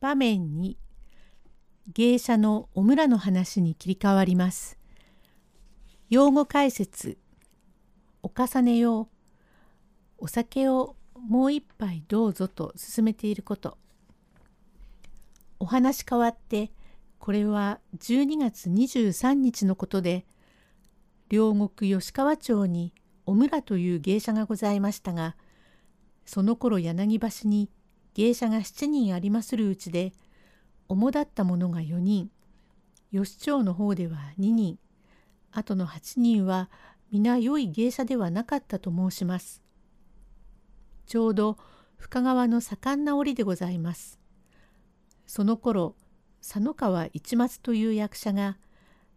場面に芸者のお村の話に切り替わります。用語解説お重ねようお酒をもう一杯どうぞと勧めていることお話変わってこれは12月23日のことで両国吉川町にお村という芸者がございましたがその頃柳橋に芸者が7人ありまするうちで主だった者が4人吉町の方では2人あとの8人は皆良い芸者ではなかったと申します。ちょうど深川の盛んな折でございます。その頃佐野川一松という役者が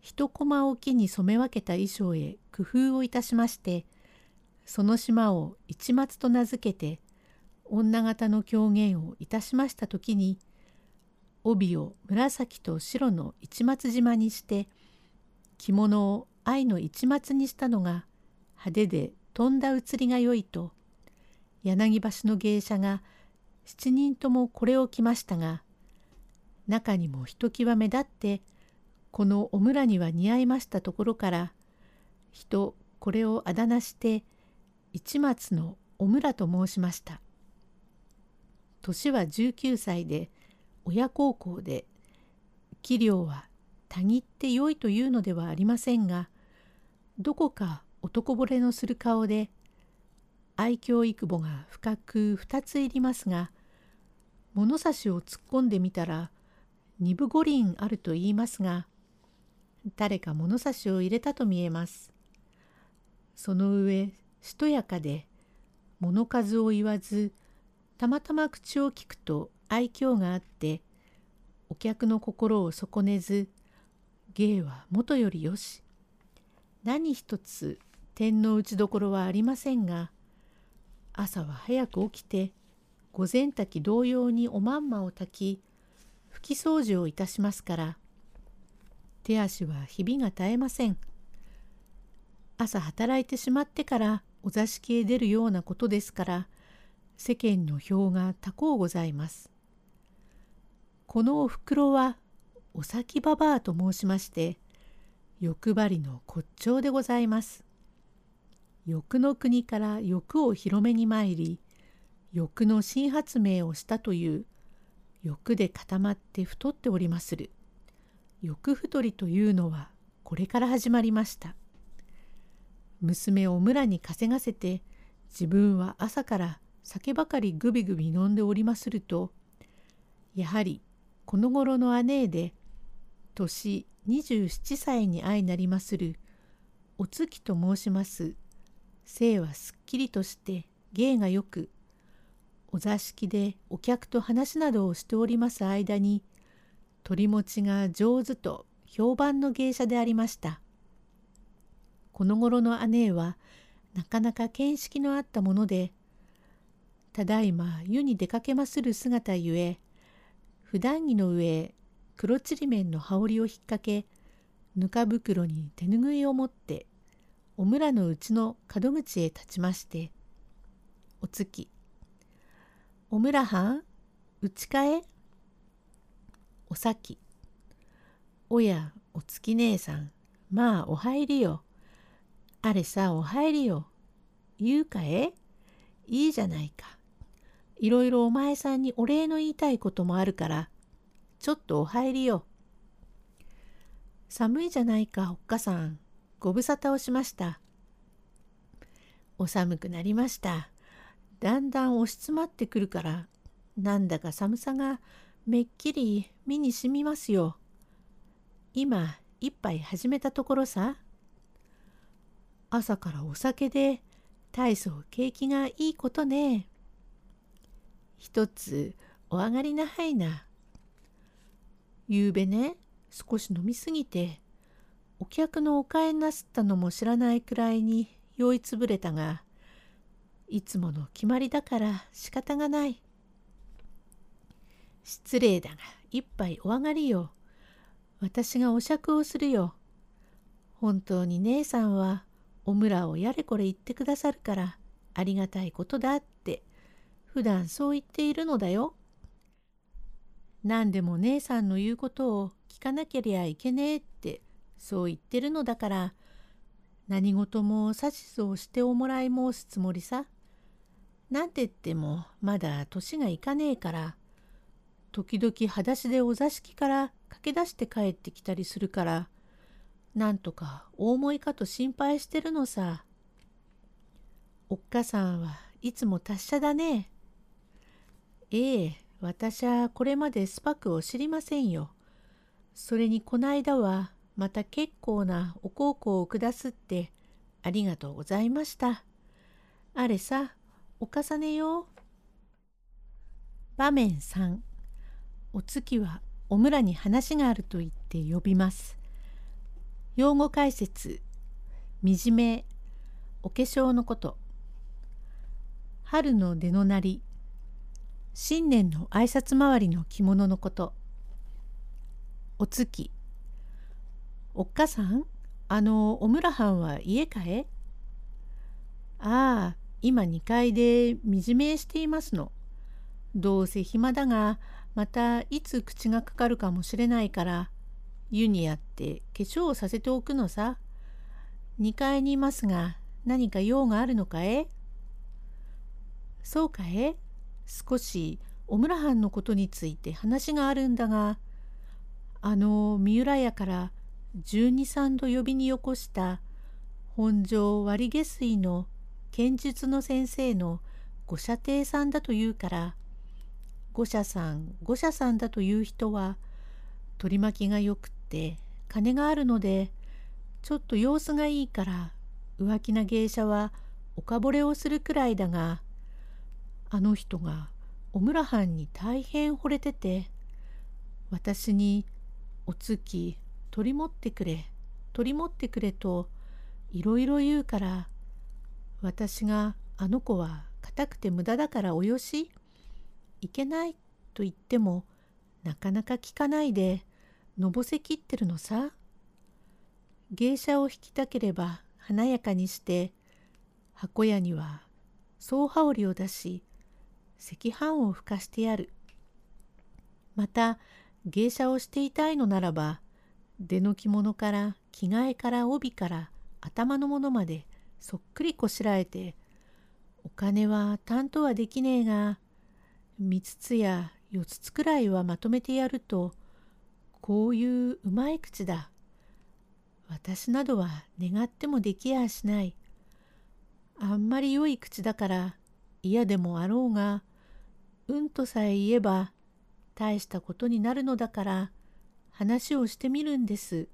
一コマおきに染め分けた衣装へ工夫をいたしましてその島を一松と名付けて女形の狂言をいたしました時に帯を紫と白の市松島にして着物を愛の市松にしたのが派手で飛んだ移りがよいと柳橋の芸者が7人ともこれを着ましたが中にもひときわ目立ってこのお村には似合いましたところから人これをあだ名して市松のお村と申しました。年は19歳で親孝行で器量はたぎって良いというのではありませんがどこか男惚れのする顔で愛嬌育母が深く2ついりますが物差しを突っ込んでみたら二分五輪あると言いますが誰か物差しを入れたと見えます。その上しとやかで物数を言わずたまたま口を聞くと愛嬌があってお客の心を損ねず芸はもとよりよし何一つ天の打ちどころはありませんが朝は早く起きて午前炊き同様におまんまを炊き拭き掃除をいたしますから手足はひびが絶えません。朝働いてしまってからお座敷へ出るようなことですから世間の票が多幸ございます。このおふくろはお先ばばあと申しまして欲張りの骨頂でございます。欲の国から欲を広めに参り欲の新発明をしたという欲で固まって太っておりまする。欲太りというのはこれから始まりました。娘を村に稼がせて自分は朝から酒ばかりぐびぐび飲んでおりまするとやはりこの頃の姉で年27歳に相なりまするお月と申します性はすっきりとして芸がよくお座敷でお客と話などをしております間に取り持ちが上手と評判の芸者でありました。この頃の姉はなかなか見識のあったものでただいま湯に出かけまする姿ゆえ普段着の上黒ちりめんの羽織を引っ掛けぬか袋に手ぬぐいを持ってお村のうちの門口へ立ちまして「お月お村はんうちかえおさきおやお月姉さんまあお入りよ。あれさお入りよ。言うかえいいじゃないか。いろいろお前さんにお礼の言いたいこともあるからちょっとお入りよ寒いじゃないかおっかさんご無沙汰をしましたお寒くなりましただんだん押し詰まってくるからなんだか寒さがめっきり目にしみますよ。今一杯始めたところさ。朝からお酒で大層景気がいいことね。一つお上がりなはいな。ゆうべね少し飲みすぎてお客のお買いなすったのも知らないくらいに酔いつぶれたがいつもの決まりだから仕方がない。失礼だが一杯お上がりよ。私がお酌をするよ。本当に姉さんはお村をやれこれ言ってくださるからありがたいことだって普段そう言っているのだよ。何でも姉さんの言うことを聞かなけりゃいけねえってそう言ってるのだから何事も指図をしておもらい申すつもりさ。なんて言ってもまだ年がいかねえから時々裸足でお座敷から駆け出して帰ってきたりするからなんとか大思いかと心配してるのさ。おっかさんはいつも達者だね。ええ、私はこれまでスパクを知りませんよ。それにこないだはまた結構なお孝行を下すってありがとうございました。あれさ、お重ねよ。場面3お月はお村に話があると言って呼びます。用語解説惨めお化粧のこと春の出のなり新年の挨拶回りの着物のこと。お月。おっかさんあのお村藩は家かえああ今2階で惨めしていますの。どうせ暇だがまたいつ口がかかるかもしれないから湯にやって化粧をさせておくのさ。2階にいますが何か用があるのかえそうかえ少しお村藩のことについて話があるんだがあの三浦屋から十二三度呼びによこした本庄割下水の剣術の先生の五社亭さんだというから五社さん五社さんだという人は取り巻きがよくって金があるのでちょっと様子がいいから浮気な芸者はおかぼれをするくらいだがあの人がお村藩に大変惚れてて私にお月取り持ってくれ取り持ってくれといろいろ言うから私があの子は硬くて無駄だからおよしいけないと言ってもなかなか聞かないでのぼせきってるのさ。芸者を引きたければ華やかにして箱屋には総羽織を出し赤飯をふかしてやる。また芸者をしていたいのならば出の着物から着替えから帯から頭のものまでそっくりこしらえてお金は担当はできねえが三つや四つくらいはまとめてやるとこういううまい口だ。私などは願ってもできやしない。あんまり良い口だから嫌でもあろうがうんとさえ言えば大したことになるのだから話をしてみるんです。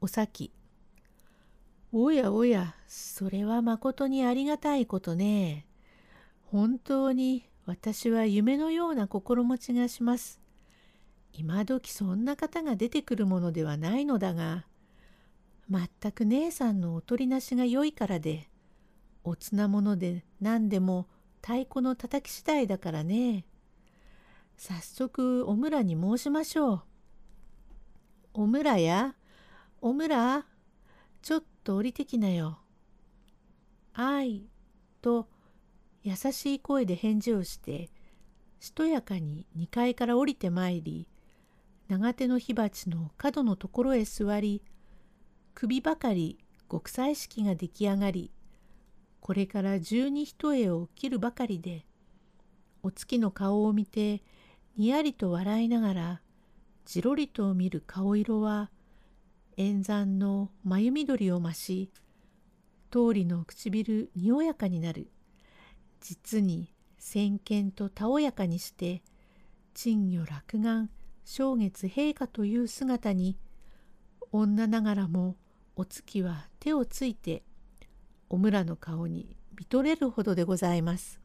お咲おやおや、それはまことにありがたいことね。本当に私は夢のような心持ちがします。今時そんな方が出てくるものではないのだが、まったく姉さんのおとりなしが良いからで、おつなもので何でも太鼓のたたき次第だからね。早速お村に申しましょう。お村やお村ちょっと降りてきなよ。あい、と優しい声で返事をして、しとやかに2階から降りてまいり、長手の火鉢の角のところへ座り、首ばかり極彩式が出来上がり、これから十二一重を切るばかりで、お月の顔を見て、にやりと笑いながら、じろりと見る顔色は、円山の眉緑を増し通りの唇におやかになる。実に先見とたおやかにして珍魚落眼正月陛下という姿に女ながらもお月は手をついてお村の顔に見とれるほどでございます。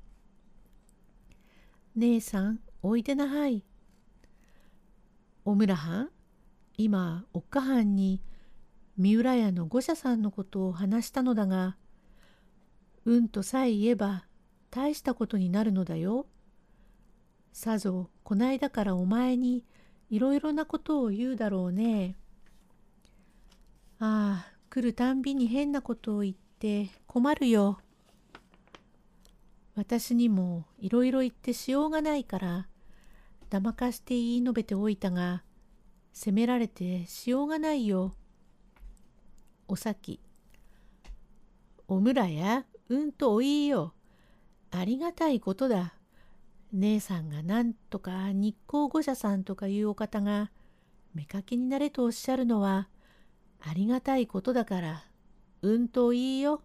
姉さんおいでなはい。お村はん今おっかはんに三浦屋の御社さんのことを話したのだがうんとさえ言えば大したことになるのだよ。さぞこないだからお前にいろいろなことを言うだろうね。ああ来るたんびに変なことを言って困るよ。私にもいろいろ言ってしようがないから騙かして言い述べておいたが、責められてしようがないよ。おさき。おむらや、うんとおいいよ。ありがたいことだ。姉さんがなんとか日光御社さんとかいうお方が、妾になれとおっしゃるのは、ありがたいことだから、うんといいよ。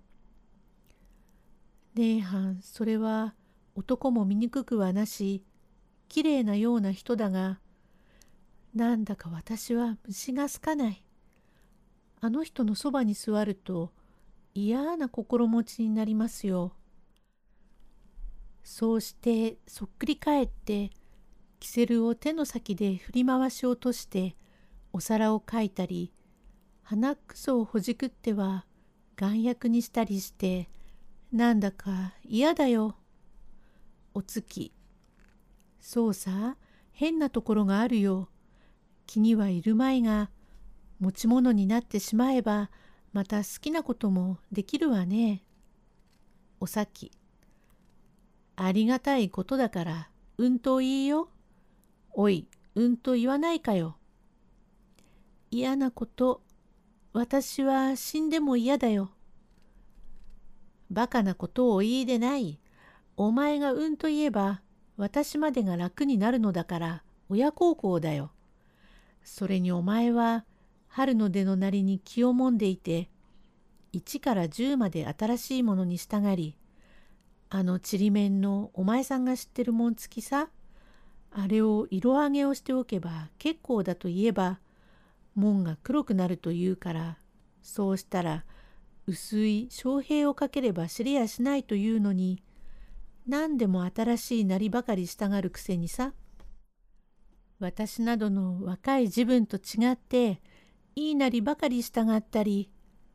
姉はん、それは男も醜くはなし、きれいなような人だが、なんだか私は虫が好かない。あの人のそばに座ると嫌な心持ちになりますよ。そうしてそっくり返ってキセルを手の先で振り回し落としてお皿をかいたり鼻くそをほじくっては眼薬にしたりしてなんだか嫌だよ。お月。そうさ、変なところがあるよ。気にはいるまいが、持ち物になってしまえば、また好きなこともできるわね。お咲。ありがたいことだから、うんと言いよ。おい、うんと言わないかよ。嫌なこと、私は死んでも嫌だよ。バカなことを言いでない。お前がうんと言えば、私までが楽になるのだから、親孝行だよ。それにお前は、春の出のなりに気をもんでいて、1から10まで新しいものに従り、あのちりめんのお前さんが知ってるもんつきさ、あれを色上げをしておけば結構だと言えば、門が黒くなると言うから、そうしたら薄い昌平をかければ知れやしないというのに何でも新しいなりばかりしたがるくせにさ私などの若い自分と違っていいなりばかりしたがったり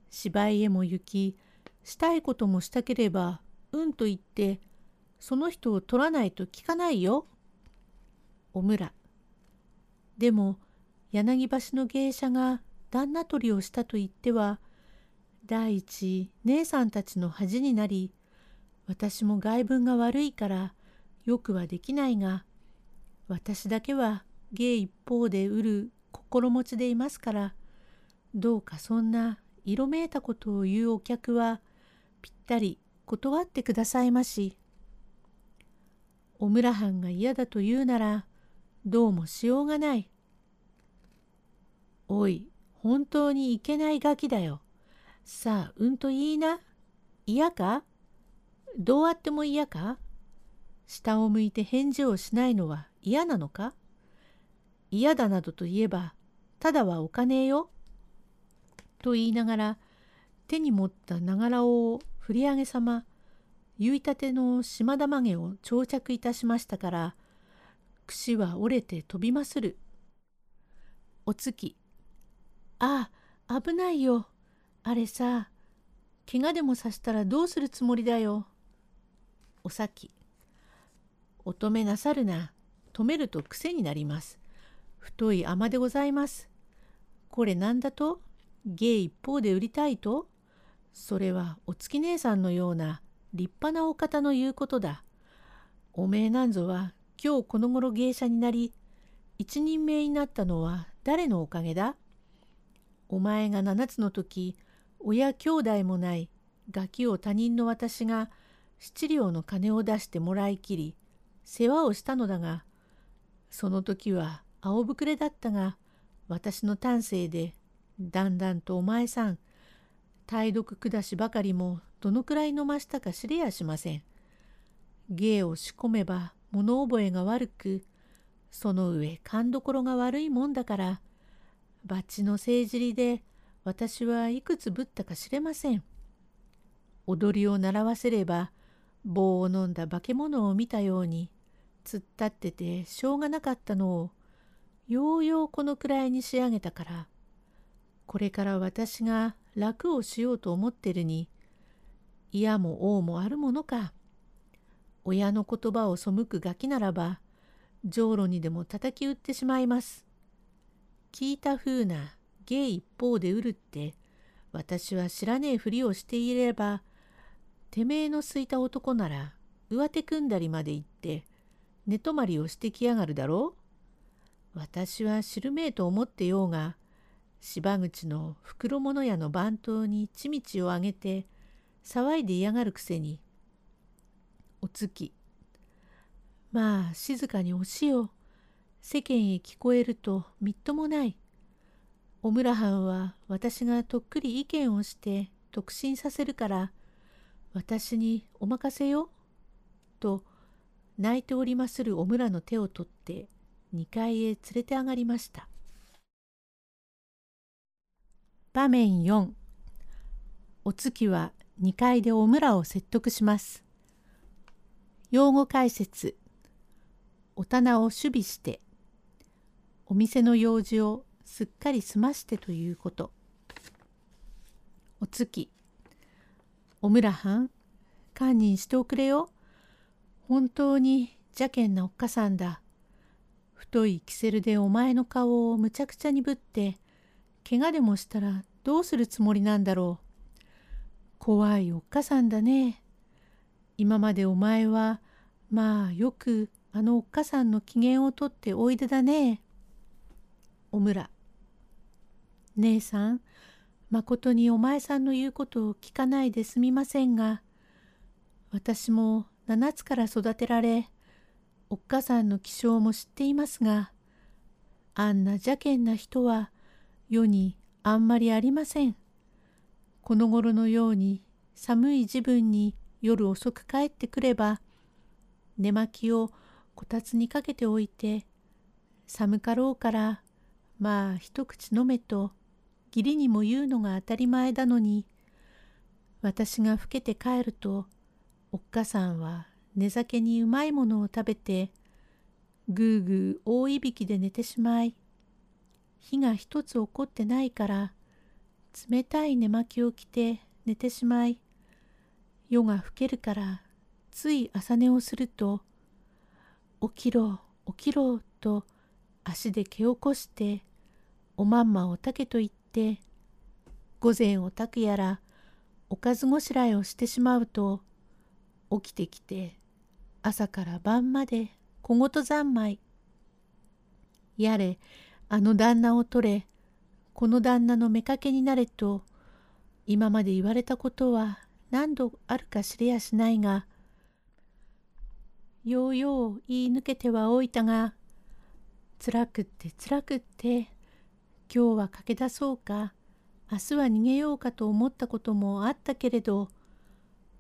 芝居へも行きしたいこともしたければうんと言ってその人を取らないと聞かないよ。おむら。でも柳橋の芸者が旦那取りをしたと言っては第一姉さんたちの恥になり私も外文が悪いからよくはできないが私だけは芸一方で売る心持ちでいますからどうかそんな色めいたことを言うお客はぴったり断ってくださいまし。お村藩が嫌だと言うならどうもしようがない。おい本当にいけないガキだよ。さあ、うんと言いな。嫌か？どうあっても嫌か？下を向いて返事をしないのは嫌なのか？嫌だなどと言えば、ただはお金よ。と言いながら、手に持ったながらを振り上げさま、結いたての島玉毛を長着いたしましたから、串は折れて飛びまする。お月。ああ、危ないよ。あれさ、怪我でもさしたらどうするつもりだよ。お咲。お止めなさるな。止めると癖になります。太い甘でございます。これなんだと？芸一方で売りたいと？それはお月姉さんのような立派なお方の言うことだ。おめえなんぞは今日この頃芸者になり、一人名になったのは誰のおかげだ？お前が七つの時、親兄弟もないガキを他人の私が七両の金を出してもらいきり世話をしたのだがその時は青ぶくれだったが私の丹精でだんだんとお前さん体読下しばかりもどのくらい飲ましたか知れやしません。芸を仕込めば物覚えが悪くその上勘どころが悪いもんだからバッチのせいじりで私はいくつぶったか知れません。踊りを習わせれば棒を飲んだ化け物を見たように突っ立っててしょうがなかったのをようようこのくらいに仕上げたからこれから私が楽をしようと思ってるに嫌も王もあるものか親の言葉を背くガキならばじょうろにでも叩き打ってしまいます。聞いたふうな芸一方で売るって私は知らねえふりをしていればてめえのすいた男なら上手組んだりまで行って寝泊まりをしてきやがるだろう。私は知るめえと思ってようが芝口の袋物屋の番頭にちみちをあげて騒いで嫌がるくせにお月まあ静かにおしよ世間へ聞こえるとみっともない小村藩は私がとっくり意見をして特進させるから私にお任せよ」と泣いておりまするお村の手を取って2階へ連れて上がりました。場面4お月は2階でお村を説得します。用語解説お棚を守備してお店の用事をすっかり済ましてということ。お月お村はん堪忍しておくれよ。本当に邪険なおっかさんだ。太いキセルでお前の顔をむちゃくちゃにぶって、怪我でもしたらどうするつもりなんだろう。怖いおっかさんだね。今までお前は、まあよくあのおっかさんの機嫌をとっておいでだね。お村。姉さん、まことにお前さんの言うことを聞かないですみませんが、私も七つから育てられ、おっかさんの気性も知っていますが、あんな邪険な人は世にあんまりありません。この頃のように寒い自分に夜遅く帰ってくれば、寝巻きをこたつにかけておいて、寒かろうからまあ一口飲めと義理にも言うのが当たり前だのに、私が老けて帰ると、おっかさんは寝酒にうまいものを食べてぐーぐー大いびきで寝てしまい火が一つ起こってないから冷たい寝巻きを着て寝てしまい夜が更けるからつい朝寝をすると起きろ起きろと足で蹴起こしておまんまおたけと言って午前おたくやらおかずごしらえをしてしまうと起きてきて朝から晩まで小言三昧。やれ、あの旦那を取れ、この旦那の妾になれと、今まで言われたことは何度あるか知れやしないが、ようよう言い抜けてはおいたが、辛くって辛くって、今日は駆け出そうか、明日は逃げようかと思ったこともあったけれど、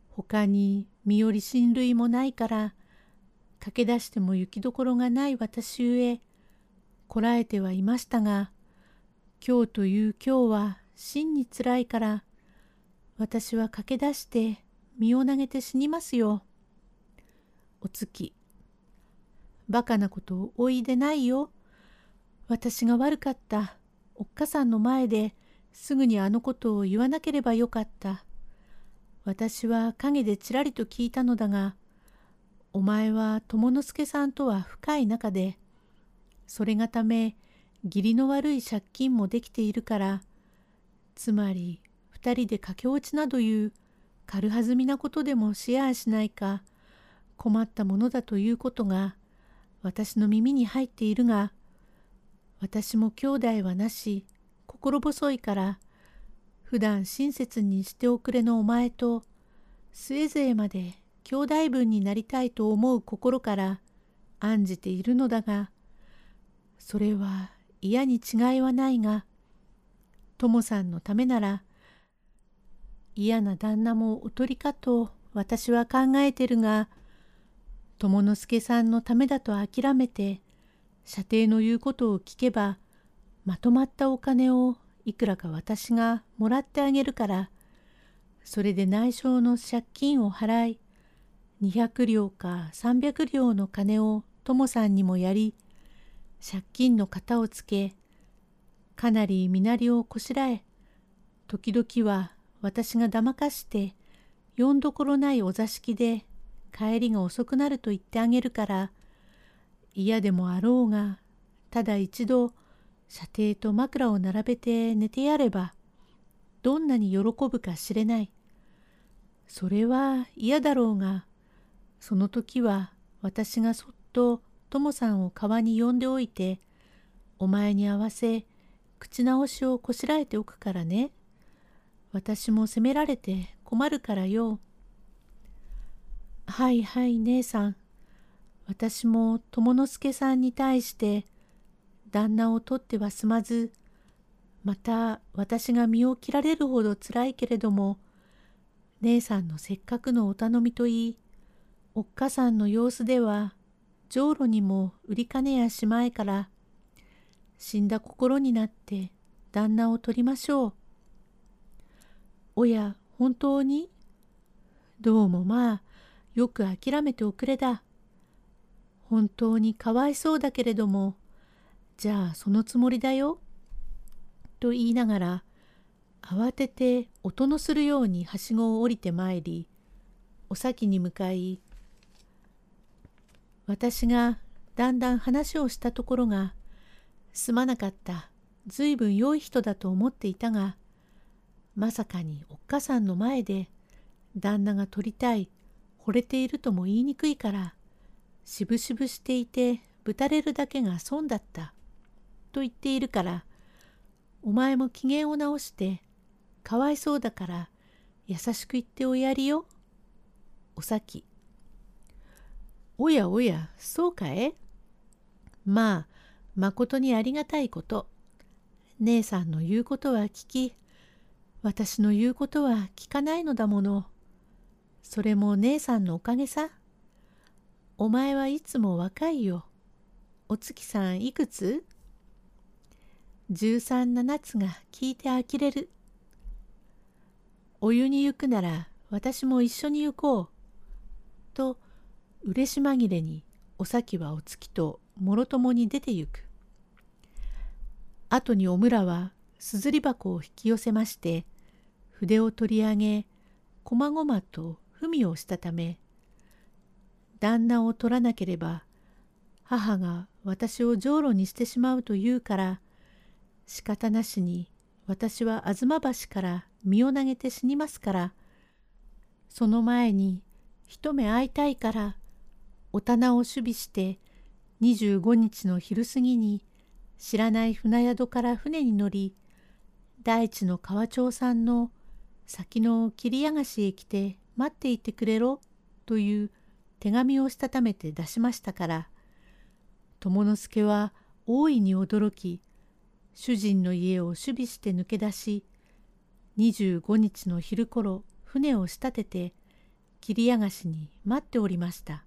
他に身寄り親類もないから駆け出しても行きどころがない私ゆえこらえてはいましたが今日という今日は真につらいから私は駆け出して身を投げて死にますよ。お月バカなことをおいでないよ。私が悪かった。おっかさんの前ですぐにあのことを言わなければよかった。私は陰でちらりと聞いたのだが、お前は友之助さんとは深い仲で、それがため義理の悪い借金もできているから、つまり二人で駆け落ちなどいう軽はずみなことでもしやあしないか困ったものだということが私の耳に入っているが、私も兄弟はなし、心細いから、普段親切にしておくれのお前と、末勢まで兄弟分になりたいと思う心から案じているのだが、それは嫌に違いはないが、友さんのためなら、嫌な旦那もおとりかと私は考えてるが、友之助さんのためだと諦めて、射程の言うことを聞けば、まとまったお金をいくらか私がもらってあげるから、それで内緒の借金を払い、200両か300両の金を友さんにもやり、借金の型をつけ、かなり身なりをこしらえ、時々は私がだまかして、よんどころないお座敷で帰りが遅くなると言ってあげるから、嫌でもあろうが、ただ一度射程と枕を並べて寝てやれば、どんなに喜ぶか知れない。それは嫌だろうが、その時は私がそっとともさんを川に呼んでおいて、お前に合わせ口直しをこしらえておくからね。私も責められて困るからよ。はいはい姉さん。私も友之助さんに対して旦那を取ってはすまず、また私が身を切られるほどつらいけれども、姉さんのせっかくのお頼みといい、おっかさんの様子では、じょうろにも売りかねやしまえから、死んだ心になって旦那を取りましょう。おや、本当に？どうもまあ、よく諦めておくれだ。本当にかわいそうだけれども、じゃあそのつもりだよ。と言いながら、慌てて音のするようにはしごを降りてまいり、お先に向かい、私がだんだん話をしたところが、すまなかった、ずいぶん良い人だと思っていたが、まさかにおっかさんの前で旦那が取りたい惚れているとも言いにくいからしぶしぶしていてぶたれるだけが損だった。と言っているからお前も機嫌を直してかわいそうだから優しく言っておやりよ。お咲おやおやそうかえ？まあまことにありがたいこと。姉さんの言うことは聞き私の言うことは聞かないのだもの。それも姉さんのおかげさ。お前はいつも若いよ。お月さんいくつ？十三七つが聞いて呆れる。お湯に行くなら私も一緒に行こう。と嬉し紛れにお咲はお月ともろともに出て行く。後にお村はすずり箱を引き寄せまして筆を取り上げこまごまと文をしたため旦那を取らなければ母が私を浄炉にしてしまうと言うから仕方なしに私は吾妻橋から身を投げて死にますからその前に一目会いたいからお棚を守備して25日の昼過ぎに知らない船宿から船に乗り大地の川町さんの先の桐屋菓子へ来て待っていてくれろという手紙をしたためて出しましたから友之助は大いに驚き主人の家を守備して抜け出し25日の昼頃船を仕立てて桐やがしに待っておりました。